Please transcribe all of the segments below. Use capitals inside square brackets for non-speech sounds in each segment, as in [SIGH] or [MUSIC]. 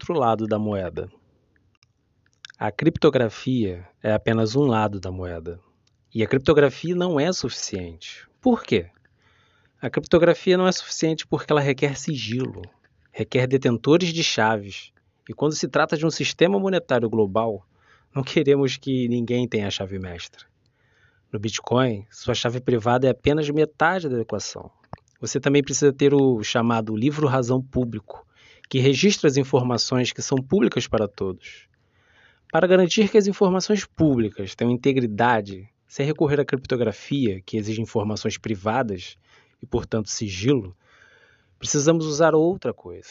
outro lado da moeda. A criptografia é apenas um lado da moeda. E a criptografia não é suficiente. Por quê? A criptografia não é suficiente porque ela requer sigilo, requer detentores de chaves. E quando se trata de um sistema monetário global, não queremos que ninguém tenha a chave mestra. No Bitcoin, sua chave privada é apenas metade da equação. Você também precisa ter o chamado livro-razão público, que registra as informações que são públicas para todos. Para garantir que as informações públicas tenham integridade, sem recorrer à criptografia, que exige informações privadas e, portanto, sigilo, precisamos usar outra coisa.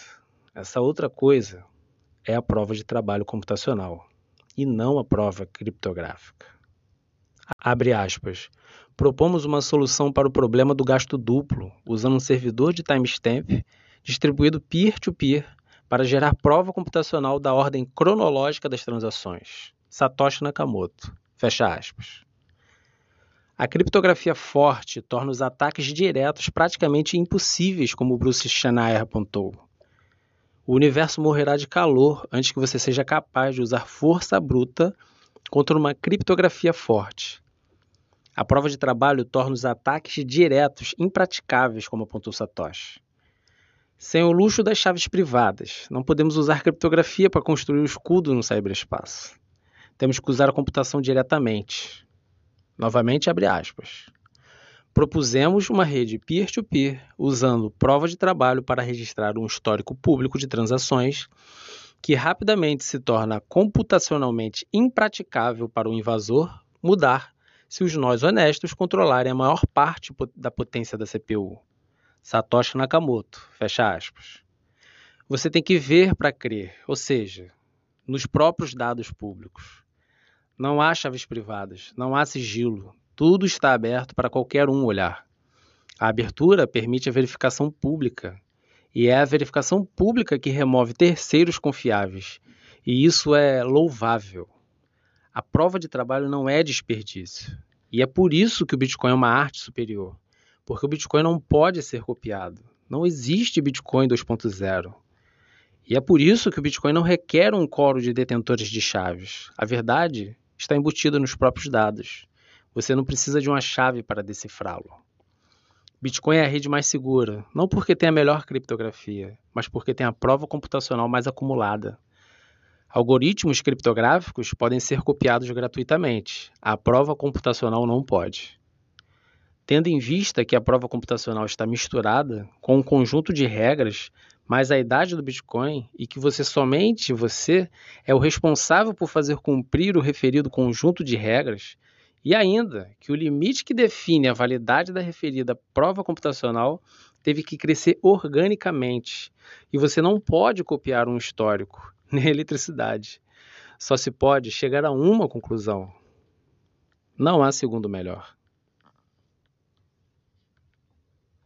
Essa outra coisa é a prova de trabalho computacional e não a prova criptográfica. Abre aspas. Propomos uma solução para o problema do gasto duplo, usando um servidor de timestamp distribuído peer-to-peer -peer para gerar prova computacional da ordem cronológica das transações. Satoshi Nakamoto. Fecha aspas. A criptografia forte torna os ataques diretos praticamente impossíveis, como Bruce Schneier apontou. O universo morrerá de calor antes que você seja capaz de usar força bruta contra uma criptografia forte. A prova de trabalho torna os ataques diretos impraticáveis, como apontou Satoshi. Sem o luxo das chaves privadas, não podemos usar criptografia para construir o escudo no cyberespaço. Temos que usar a computação diretamente. Novamente, abre aspas. Propusemos uma rede peer-to-peer -peer, usando prova de trabalho para registrar um histórico público de transações que rapidamente se torna computacionalmente impraticável para o invasor mudar se os nós honestos controlarem a maior parte da potência da CPU. Satoshi Nakamoto, fecha aspas. Você tem que ver para crer, ou seja, nos próprios dados públicos. Não há chaves privadas, não há sigilo, tudo está aberto para qualquer um olhar. A abertura permite a verificação pública, e é a verificação pública que remove terceiros confiáveis, e isso é louvável. A prova de trabalho não é desperdício, e é por isso que o Bitcoin é uma arte superior porque o Bitcoin não pode ser copiado. Não existe Bitcoin 2.0. E é por isso que o Bitcoin não requer um coro de detentores de chaves. A verdade está embutida nos próprios dados. Você não precisa de uma chave para decifrá-lo. Bitcoin é a rede mais segura, não porque tem a melhor criptografia, mas porque tem a prova computacional mais acumulada. Algoritmos criptográficos podem ser copiados gratuitamente, a prova computacional não pode. Tendo em vista que a prova computacional está misturada com um conjunto de regras, mais a idade do Bitcoin e que você somente você é o responsável por fazer cumprir o referido conjunto de regras, e ainda que o limite que define a validade da referida prova computacional teve que crescer organicamente, e você não pode copiar um histórico, [LAUGHS] nem eletricidade. Só se pode chegar a uma conclusão. Não há segundo melhor.